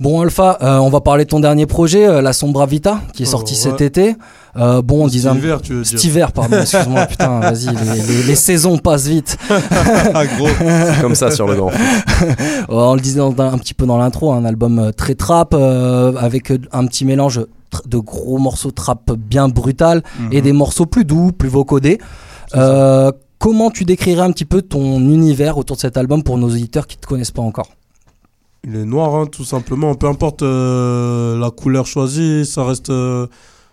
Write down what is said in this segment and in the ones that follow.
Bon Alpha, euh, on va parler de ton dernier projet, euh, La Sombra Vita, qui est Oh, sorti ouais. cet été. Euh, bon, on Cet disait un- hiver, tu veux cet dire. hiver, pardon, excuse-moi, putain, vas-y, les, les- les saisons passent vite. Ah, gros. C'est comme ça sur le grand. On le disait dans- dans- un petit peu dans l'intro, un album euh, très trap, euh, avec euh, un petit mélange de gros morceaux trap bien brutal et Mhm. des morceaux plus doux, plus vocodés. Euh, comment tu décrirais un petit peu ton univers autour de cet album pour nos auditeurs qui te connaissent pas encore? Il est noir, hein, tout simplement. Peu importe euh, la couleur choisie, ça reste, euh,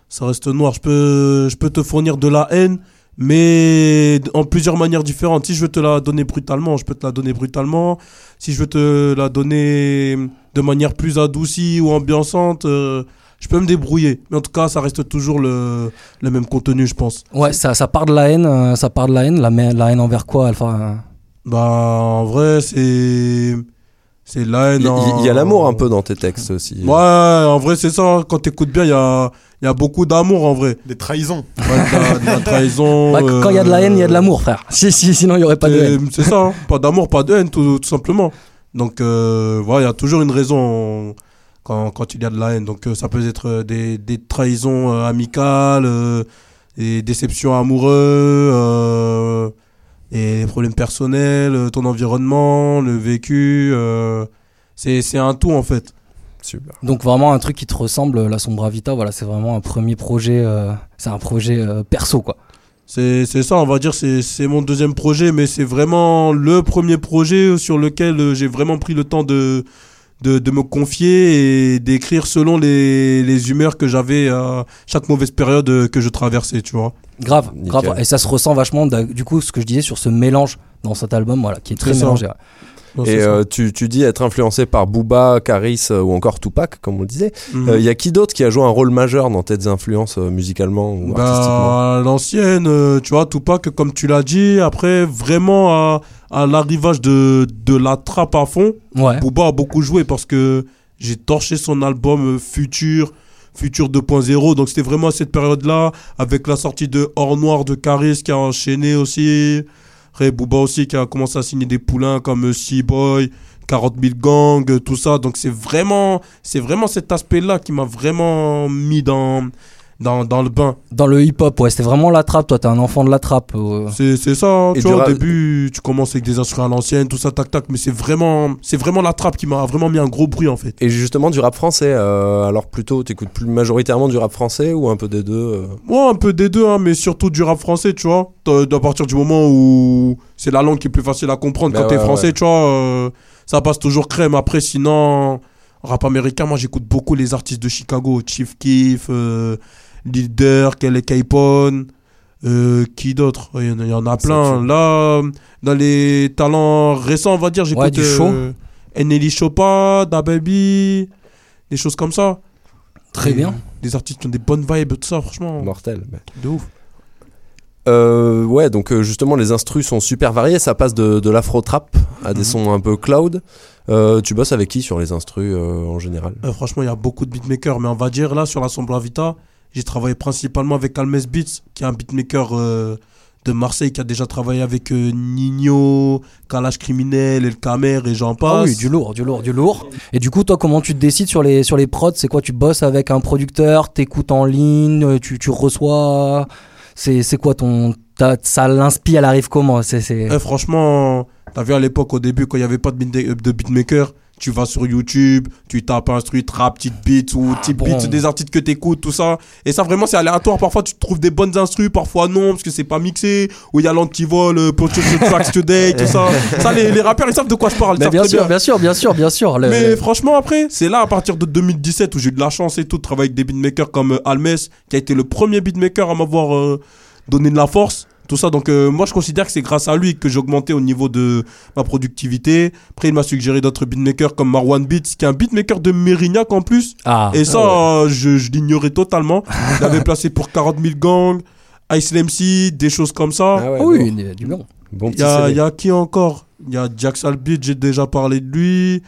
ça reste noir. Je peux, je peux te fournir de la haine, mais en plusieurs manières différentes. Si je veux te la donner brutalement, je peux te la donner brutalement. Si je veux te la donner de manière plus adoucie ou ambiançante, euh, je peux me débrouiller. Mais en tout cas, ça reste toujours le, le même contenu, je pense. Ouais, ça, ça part de la haine, euh, ça part de la haine, la, la haine envers quoi, Alpha? Bah, en vrai, c'est, c'est la haine. Il y, a l'amour un peu dans tes textes aussi. Ouais, en vrai, c'est ça. Quand t'écoutes bien, il y a, il y a beaucoup d'amour, en vrai. Des trahisons. Ouais, de, la, de la trahison. Bah, Quand il y a de la haine, il y a de l'amour, frère. Si, si, sinon il y aurait pas de euh, haine. C'est ça, hein. pas d'amour, pas de haine, tout, tout simplement. Donc, euh, voilà, il y a toujours une raison quand, quand il y a de la haine. Donc, euh, ça peut être des, des trahisons euh, amicales, euh, des déceptions amoureuses, euh, et des problèmes personnels, euh, ton environnement, le vécu. euh, c'est c'est un tout, en fait. Super. Donc vraiment un truc qui te ressemble, la Sombra Vita, voilà, c'est vraiment un premier projet, euh, c'est un projet euh, perso quoi. C'est c'est ça, on va dire, c'est c'est mon deuxième projet, mais c'est vraiment le premier projet sur lequel euh, j'ai vraiment pris le temps de, de, de me confier et d'écrire selon les, les humeurs que j'avais à chaque mauvaise période euh, que je traversais, tu vois. Grave, Nickel. grave. Et ça se ressent vachement, du coup, ce que je disais sur ce mélange dans cet album, voilà, qui est très mélangé. Non, Et euh, tu, tu dis être influencé par Booba, Caris euh, ou encore Tupac, comme on le disait. Il Mhm. y a qui d'autre qui a joué un rôle majeur dans tes influences euh, musicalement ou artistiquement? Bah, l'ancienne, euh, tu vois, Tupac, comme tu l'as dit, après, vraiment à, l'arrivage de, de la trappe à fond, Ouais. Booba a beaucoup joué parce que j'ai torché son album Futur, Futur 2.0. Donc c'était vraiment à cette période-là, avec la sortie de Hors Noir de Caris qui a enchaîné aussi. Après, Booba aussi qui a commencé à signer des poulains comme euh, Boy 40 000 Gang, euh, tout ça. Donc c'est vraiment, c'est vraiment cet aspect-là qui m'a vraiment mis dans, dans, dans le bain. Dans le hip-hop, ouais, c'était vraiment la trappe. Toi, t'es un enfant de la trappe. euh. C'est c'est ça, hein, tu vois, ra- au début, tu commences avec des instruments à l'ancienne, tout ça, tac, tac, mais c'est vraiment, c'est vraiment la trappe qui m'a vraiment mis un gros bruit, en fait. Et justement du rap français, euh, alors plutôt t'écoutes plus majoritairement du rap français ou un peu des deux euh? Moi, un peu des deux, hein, mais surtout du rap français, tu vois. T'as- À partir du moment où c'est la langue qui est plus facile à comprendre Bah quand t'es ouais, français, ouais. tu vois, euh, ça passe toujours crème. Après, sinon, rap américain, moi, j'écoute beaucoup les artistes de Chicago. Chief Keef, Durk, Kelly Capone, euh, qui d'autre? Il y, en a- il y en a plein. Là, dans les talents récents, on va dire, j'écoute du show. euh, Nelly Chopin, Da Baby, des choses comme ça. Très Et bien. Des artistes qui ont des bonnes vibes, tout ça, franchement. mortels mais- De ouf. Euh, ouais, donc euh, justement les instrus sont super variés, ça passe de, de l'afro trap à des Mhm. sons un peu cloud. Euh, tu bosses avec qui sur les instrus euh, en général? Euh, franchement, il y a beaucoup de beatmakers, mais on va dire là sur la Sombra Vita, j'ai travaillé principalement avec Almes Beats, qui est un beatmaker euh, de Marseille qui a déjà travaillé avec euh, Nino, Kalash Criminel, El Kamer et j'en Ah passe. oui, du lourd, du lourd, du lourd. Et du coup, toi, comment tu te décides sur les, sur les prods? C'est quoi Tu bosses avec un producteur, t'écoutes en ligne, euh, tu, tu reçois? C'est c'est quoi ton. Ça l'inspire, elle arrive comment? C'est c'est- Eh, franchement, t'as vu à l'époque au début quand il n'y avait pas de beatmaker, tu vas sur YouTube, tu tapes instru, trap, petite beat ou type bon. beat, des artistes que t'écoutes, tout ça. Et ça vraiment c'est aléatoire. Parfois tu trouves des bonnes instrus, parfois non parce que c'est pas mixé. Ou il y a l'antivol, euh, Your Tracks Today, tout ça. Ça les, les rappeurs ils savent de quoi je parle. Mais savent bien très sûr, bien sûr, bien sûr, bien sûr. Mais franchement, après, c'est là à partir de 2017 où j'ai eu de la chance et tout de travailler avec des beatmakers comme euh, Almes, qui a été le premier beatmaker à m'avoir euh, donné de la force. Tout ça, donc euh, moi je considère que c'est grâce à lui que j'ai augmenté au niveau de ma productivité. Après, il m'a suggéré d'autres beatmakers comme Marwan Beats, qui est un beatmaker de Mérignac en plus. Ah, Et ça, euh, je, je l'ignorais totalement. Il avait placé pour 40 000 gangs, Ice MC, des choses comme ça. Ah ouais, oui, bon. il y a du long. Bon Il y a, y a qui encore? Il y a Jax Albeat, j'ai déjà parlé de lui.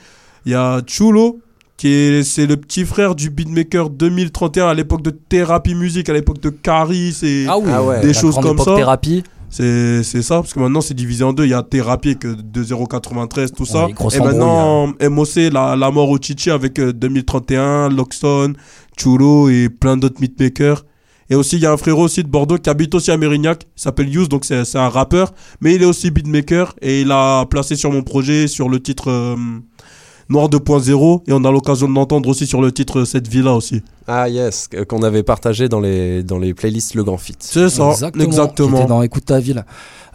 Il y a Chulo, qui c'est le petit frère du beatmaker 2031 à l'époque de Thérapie Musique, à l'époque de Caris et Ah oui, Ah ouais. des choses comme ça. thérapie. C'est c'est ça, parce que maintenant c'est divisé en deux. Il y a Thérapie que de 0,93, tout ça. Ouais, et maintenant, MOC, la, la mort au Chichi avec euh, 2031, Loxton, Chulo et plein d'autres beatmakers. Et aussi, il y a un frérot aussi de Bordeaux qui habite aussi à Mérignac, il s'appelle Yous, donc c'est c'est un rappeur, mais il est aussi beatmaker et il a placé sur mon projet sur le titre euh, Noir 2.0 et on a l'occasion de l'entendre aussi sur le titre Cette vie-là aussi. Ah yes, qu'on avait partagé dans les, dans les playlists Le Grand Fit. C'est ça, exactement. Était dans Écoute ta ville.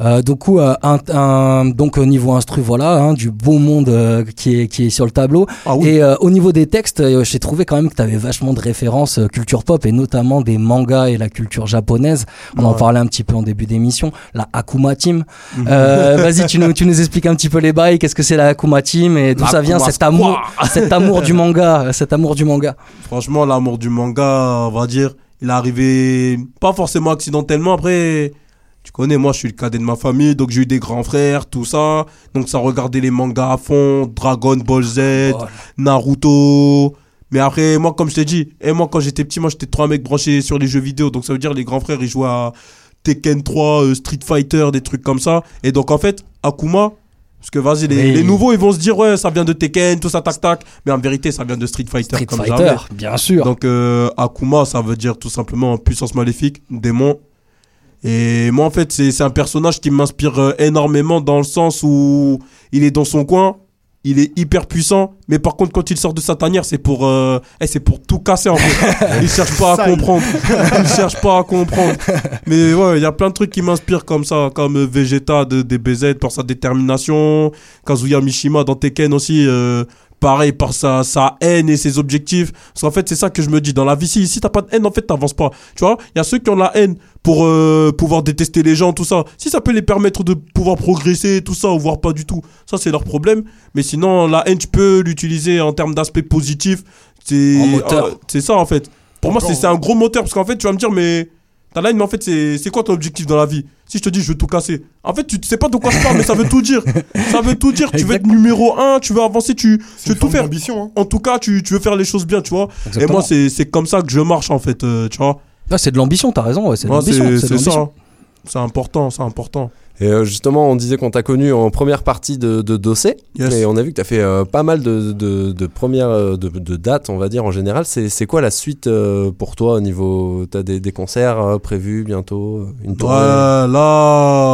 Euh, donc, coup, euh, un, un- donc au niveau instru, voilà, hein, du beau monde euh, qui, est, qui est sur le tableau. Ah oui. Et euh, au niveau des textes, euh, j'ai trouvé quand même que tu avais vachement de références euh, culture pop et notamment des mangas et la culture japonaise. On en parlait un petit peu en début d'émission. La Akuma Team. Mhm. Euh, Vas-y, tu nous, tu nous expliques un petit peu les bails. Qu'est-ce que c'est la Akuma Team et d'où ça vient cet amour, cet amour du manga, euh, cet amour du manga? Franchement, l'amour du manga, on va dire, il est arrivé pas forcément accidentellement. Après, tu connais, moi, je suis le cadet de ma famille, donc j'ai eu des grands frères, tout ça. Donc ça regardait les mangas à fond, Dragon Ball Z, Oh, Naruto. Mais après, moi, comme je t'ai dit, et moi, quand j'étais petit, moi, j'étais trois mecs branchés sur les jeux vidéo. Donc ça veut dire les grands frères, ils jouaient à Tekken 3, euh, Street Fighter, des trucs comme ça. Et donc, en fait, Akuma, parce que vas-y, les, Oui. les nouveaux, ils vont se dire, ouais, ça vient de Tekken, tout ça, tac, tac. Mais en vérité, ça vient de Street Fighter, Street comme Fighter, jamais. bien sûr. Donc euh, Akuma, ça veut dire tout simplement puissance maléfique, démon. Et moi, en fait, c'est c'est un personnage qui m'inspire euh, énormément dans le sens où il est dans son coin, il est hyper puissant, mais par contre, quand il sort de sa tanière, c'est pour, euh, eh, c'est pour tout casser en fait. il cherche pas à comprendre. Il cherche pas à comprendre. Mais ouais, il y a plein de trucs qui m'inspirent comme ça, comme euh, Vegeta de DBZ par sa détermination, Kazuya Mishima dans Tekken aussi. euh, pareil par sa, sa haine et ses objectifs. Parce qu'en fait, c'est ça que je me dis. Dans la vie, si, si t'as pas de haine, en fait, t'avances pas. Tu vois, il y a ceux qui ont la haine pour euh, pouvoir détester les gens, tout ça. Si ça peut les permettre de pouvoir progresser, tout ça, ou voire pas du tout, ça, c'est leur problème. Mais sinon, la haine, tu peux l'utiliser en termes d'aspect positif. C'est En euh, ça, en fait. Pour moi, c'est Encore- c'est un gros moteur. Parce qu'en fait, tu vas me dire, mais. T'as la haine, mais en fait, c'est c'est quoi ton objectif dans la vie? Si je te dis, je veux tout casser. En fait, tu sais pas de quoi je parle, mais ça veut tout dire. Ça veut tout dire. Tu veux être numéro un, tu veux avancer, tu, tu veux tout faire d'ambition, hein. en tout cas, tu, tu veux faire les choses bien, tu vois. Et moi, c'est c'est comme ça que je marche, en fait, euh, tu vois. Ah, c'est de l'ambition, t'as raison. Ouais, c'est de Moi, l'ambition. c'est c'est de c'est ça. l'ambition. hein. C'est important, c'est important. Et euh, justement, on disait qu'on t'a connu en première partie de, de Dossé. Yes. Et on a vu que tu as fait euh, pas mal de, de, de premières euh, de, de dates, on va dire en général. C'est quoi la suite euh, pour toi au niveau. Tu as des, des concerts euh, prévus bientôt Une tournée? Là,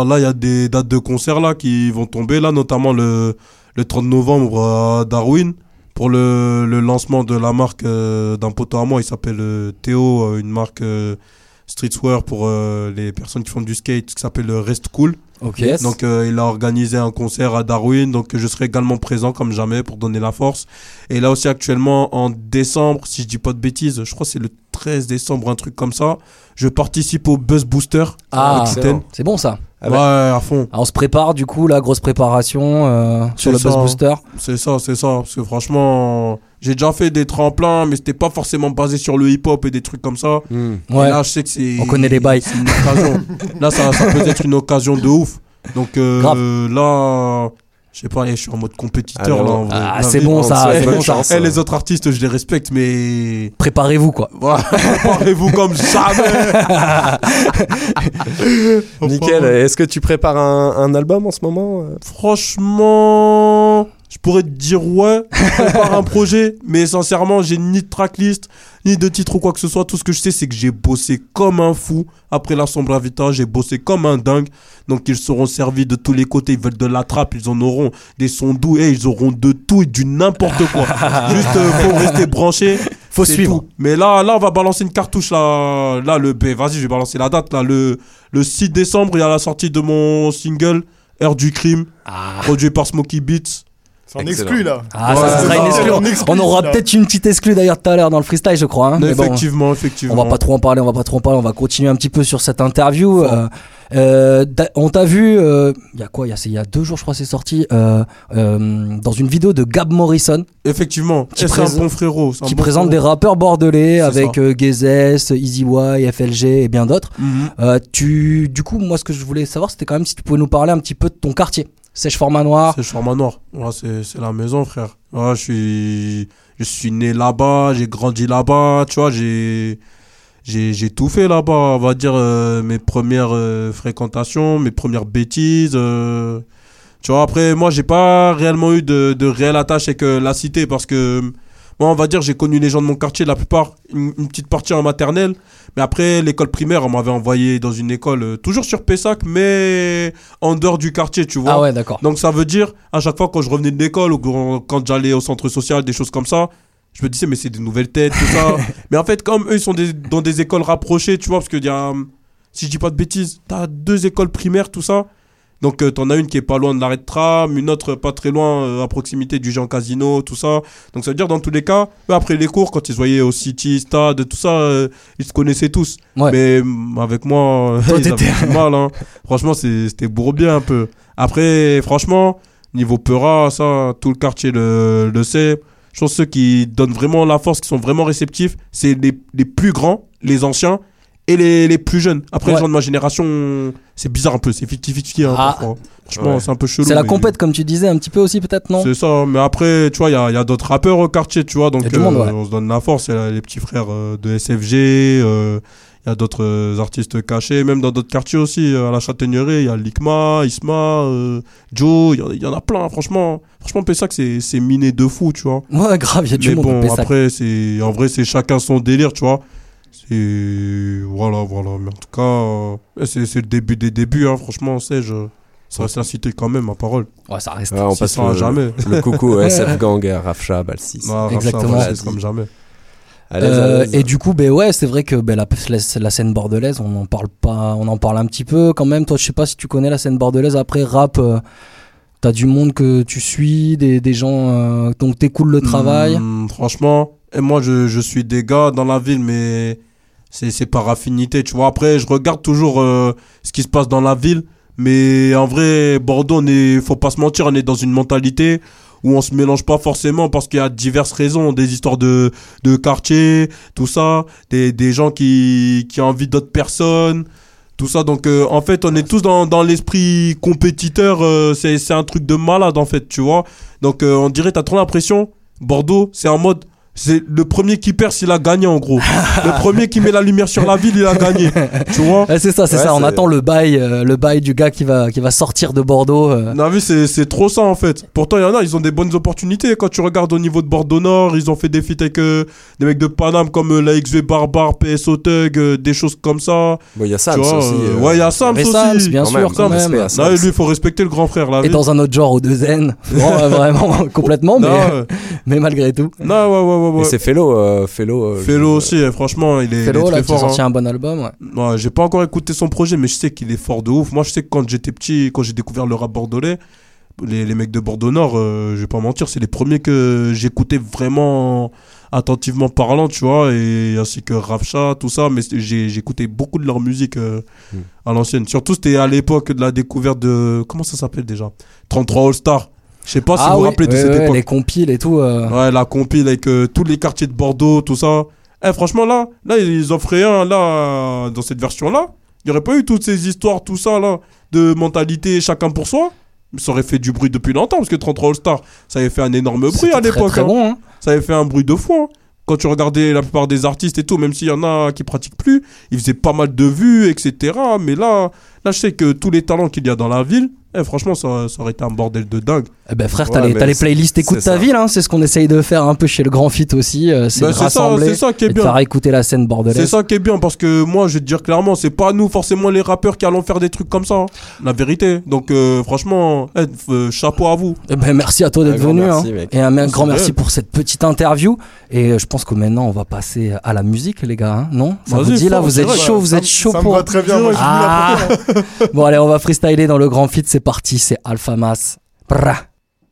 là, il y a des dates de concert là qui vont tomber, là, notamment le, le 30 novembre à Darwin pour le, le lancement de la marque d'un poteau à moi. Il s'appelle Théo, une marque streetwear pour les personnes qui font du skate, qui s'appelle Rest Cool. Ok. Yes. Donc euh, il a organisé un concert à Darwin, donc je serai également présent comme jamais pour donner la force. Et là aussi actuellement en décembre, si je dis pas de bêtises, je crois que c'est le 13 décembre, un truc comme ça, je participe au Buzz Booster. Ah, c'est bon ça. Ah ouais, à fond. Ah, on se prépare du coup, la grosse préparation euh, sur le ça. Buzz Booster. C'est ça, c'est ça. Parce que franchement, j'ai déjà fait des tremplins, mais c'était pas forcément basé sur le hip-hop et des trucs comme ça. Hmm. Et Ouais. là, je sais que c'est. On connaît les bails. C'est une occasion. là, ça, ça peut être une occasion de ouf. Donc euh, Grave. là, je sais pas, je suis en mode compétiteur là. en vrai. Ah, c'est bon on ça, c'est bon ça. Eh, les autres artistes, je les respecte, mais Préparez-vous quoi. voilà, préparez-vous comme jamais. Nickel. Est-ce que tu prépares un, un album en ce moment euh? Franchement, je pourrais te dire ouais, prépare un projet, mais sincèrement, j'ai ni de tracklist, ni de titre ou quoi que ce soit. Tout ce que je sais, c'est que j'ai bossé comme un fou. Après la sombre Vita, j'ai bossé comme un dingue. Donc ils seront servis de tous les côtés. Ils veulent de la trappe, ils en auront des sons doux, et ils auront de tout et du n'importe quoi. Juste euh, faut rester branché. Faut suivre. tout. Mais là, là, on va balancer une cartouche là. Là, le ben, vas-y, je vais balancer la date là. Le, le 6 décembre, il y a la sortie de mon single Heure du crime, Ah, produit par Smokey Beats. C'est exclu là. Ah, Ouais, ça c'est sera ça. une exclu. On aura peut-être une petite exclue d'ailleurs tout à l'heure dans le freestyle, je crois. hein. Mais bon, effectivement, effectivement. on va pas trop en parler, on va pas trop en parler. On va continuer un petit peu sur cette interview. Euh, euh, on t'a vu, euh, il y a quoi Il y a, y deux jours, je crois, c'est sorti euh, euh, dans une vidéo de Gab Morrison Effectivement. Qui Et c'est un bon frérot. un qui bon présente des rappeurs bordelais C'est avec ça. euh, Gezes, Easy Y, FLG et bien d'autres. Mhm. Euh, tu, du coup, moi, ce que je voulais savoir, c'était quand même si tu pouvais nous parler un petit peu de ton quartier. Sèche Format Noir. C'est Charma Noir. Ouais, c'est la maison, frère. Ouais, je suis, je suis né là-bas, j'ai grandi là-bas, tu vois, j'ai. j'ai tout fait là-bas, on va dire euh, mes premières euh, fréquentations, mes premières bêtises. euh. tu vois, après, moi, j'ai pas réellement eu de, de réelle attache avec la cité parce que moi, on va dire, j'ai connu les gens de mon quartier, la plupart, une, une petite partie en maternelle. Mais après, l'école primaire, on m'avait envoyé dans une école, euh, toujours sur Pessac, mais en dehors du quartier, tu vois. Ah ouais, d'accord. Donc ça veut dire, à chaque fois quand je revenais de l'école ou quand- j'allais au centre social, des choses comme ça, je me disais, mais c'est des nouvelles têtes, tout ça. mais en fait, comme eux, ils sont des- dans des écoles rapprochées, tu vois, parce qu'il y a, si je dis pas de bêtises, t'as deux écoles primaires, tout ça. Donc euh, t'en as une qui est pas loin de l'arrêt de tram, une autre pas très loin, euh, à proximité du Jean Casino, tout ça. Donc ça veut dire, dans tous les cas, eux, après les cours, quand ils se voyaient au City, Stade, tout ça, euh, ils se connaissaient tous. Ouais. Mais hum, avec moi, Toi, ils avaient du mal. Hein. Franchement, c'était bourbier un peu. Après, franchement, niveau Peura, ça, tout le quartier le, le sait. Je pense que ceux qui donnent vraiment la force, qui sont vraiment réceptifs, c'est les, les plus grands, les anciens et les, les plus jeunes. Après, Ouais. les gens de ma génération, c'est bizarre un peu, c'est 50-50. Hein, Ah. Franchement, Ouais. c'est un peu chelou. C'est la compète, comme tu disais, un petit peu aussi, peut-être, non? C'est ça, mais après, tu vois, il y a, y a d'autres rappeurs au quartier, tu vois, donc du monde, euh, ouais. on se donne la force. Il y a les petits frères euh, de SFG, euh, il y a d'autres euh, artistes cachés, même dans d'autres quartiers aussi, euh, à la Châtaigneraie, il y a Likma, Isma, euh, Joe, il y en a- il y, en a plein, franchement. Franchement, Pessac, c'est miné de fou, tu vois. Ouais, grave, il y a du Mais monde bon, après, en vrai, c'est chacun son délire, tu vois. C'est. Voilà, voilà. Mais en tout cas, euh, c'est c'est le début des débuts, hein, franchement, sais je Ça reste la cité quand même, ma parole. Ouais, ça reste. Ouais, on Ça passe le, jamais. le coucou au SF Gang. Non, Rafa, Exactement. comme jamais. Euh, et du coup, ben ouais, c'est vrai que ben, la, la, la scène bordelaise, on en parle pas, on en parle un petit peu quand même. Toi, je sais pas si tu connais la scène bordelaise. Après rap, euh, t'as du monde que tu suis, des, des gens euh, donc t'écoutes le travail. Hmm, franchement, et moi, je, je suis des gars dans la ville, mais c'est par affinité, tu vois. Après, je regarde toujours euh, ce qui se passe dans la ville. Mais en vrai, Bordeaux, est, faut pas se mentir, on est dans une mentalité où on se mélange pas forcément parce qu'il y a diverses raisons, des histoires de, de quartier, tout ça, des, des gens qui, qui envient d'autres personnes, tout ça. Donc, euh, en fait, on est tous dans, dans l'esprit compétiteur. euh, c'est, un truc de malade, en fait, tu vois. Donc, on dirait, t'as trop l'impression, Bordeaux, c'est en mode, c'est le premier qui perd s'il a gagné, en gros. le premier qui met la lumière sur la ville, il a gagné. Tu vois Ouais, c'est ça, c'est Ouais, ça. On attend le bail, euh, le bail du gars qui va, qui va sortir de Bordeaux. euh. Non, mais c'est c'est trop ça en fait. Pourtant, il y en a, ils ont des bonnes opportunités. Quand tu regardes au niveau de Bordeaux Nord, ils ont fait des feats avec euh, des mecs de Paname comme euh, la XV Barbare, PSO Thug, euh, des choses comme ça. Bon, il y a Tu Sams vois, aussi. ouais, il y a Sams Mais aussi. Sams, bien quand sûr, même, quand même. à Sams. Non, lui, il faut respecter le grand frère, la Et vie. dans un autre genre, au deux N. Bon, euh, vraiment, complètement, mais, Non, mais malgré tout. non, ouais, ouais, ouais. Et ouais. c'est Fellow. euh, Fellow, euh, je- aussi, euh, franchement, il est, il est Fellow, très là, qui a fort. sorti hein. un bon album, ouais. Ouais, j'ai pas encore écouté son projet, mais je sais qu'il est fort de ouf. Moi, je sais que quand j'étais petit, quand j'ai découvert le rap bordelais, les, les mecs de Bordeaux Nord, euh, je vais pas mentir, c'est les premiers que j'écoutais vraiment attentivement parlant, tu vois, et ainsi que Rafcha, tout ça, mais j'ai j'écoutais beaucoup de leur musique euh, Hmm. à l'ancienne. Surtout, c'était à l'époque de la découverte de. Comment ça s'appelle déjà? 33 All Star. Je sais pas si vous vous oui, rappelez de ouais, cette ouais, époque. les compiles et tout. euh. Ouais, la compile avec euh, tous les quartiers de Bordeaux, tout ça. Eh, franchement, là, là, ils offraient un, là, dans cette version-là. Il n'y aurait pas eu toutes ces histoires, tout ça, là, de mentalité chacun pour soi? Ça aurait fait du bruit depuis longtemps, parce que 33 All-Star, ça avait fait un énorme bruit à l'époque. Très hein. bon, hein. Ça avait fait un bruit de fou. hein. Quand tu regardais la plupart des artistes et tout, même s'il y en a qui pratiquent plus, ils faisaient pas mal de vues, etc. Mais là, là, je sais que tous les talents qu'il y a dans la ville, eh, franchement, ça, ça aurait été un bordel de dingue. Eh ben frère, Ouais, t'as les, c'est- playlists Écoute c'est ta ça. ville, hein, c'est ce qu'on essaye de faire un peu chez le Grand Fit aussi, euh, c'est c'est ça, rassembler c'est ça qui est et bien. faire écouter la scène C'est bordelaise. ça qui est bien parce que moi je vais te dire clairement c'est pas nous forcément les rappeurs qui allons faire des trucs comme ça hein. la vérité donc euh, franchement eh, euh, chapeau à vous Eh ben merci à toi d'être venu merci, hein. mec. et un grand C'est merci pour cette petite interview et je pense que maintenant on va passer à la musique les gars, hein, non? Ça vous dit là, vous êtes chaud, vous êtes chaud pour très bien, Ah Bon allez, on va freestyler dans le Grand Fit, c'est parti, c'est Alpha Mas. Brah.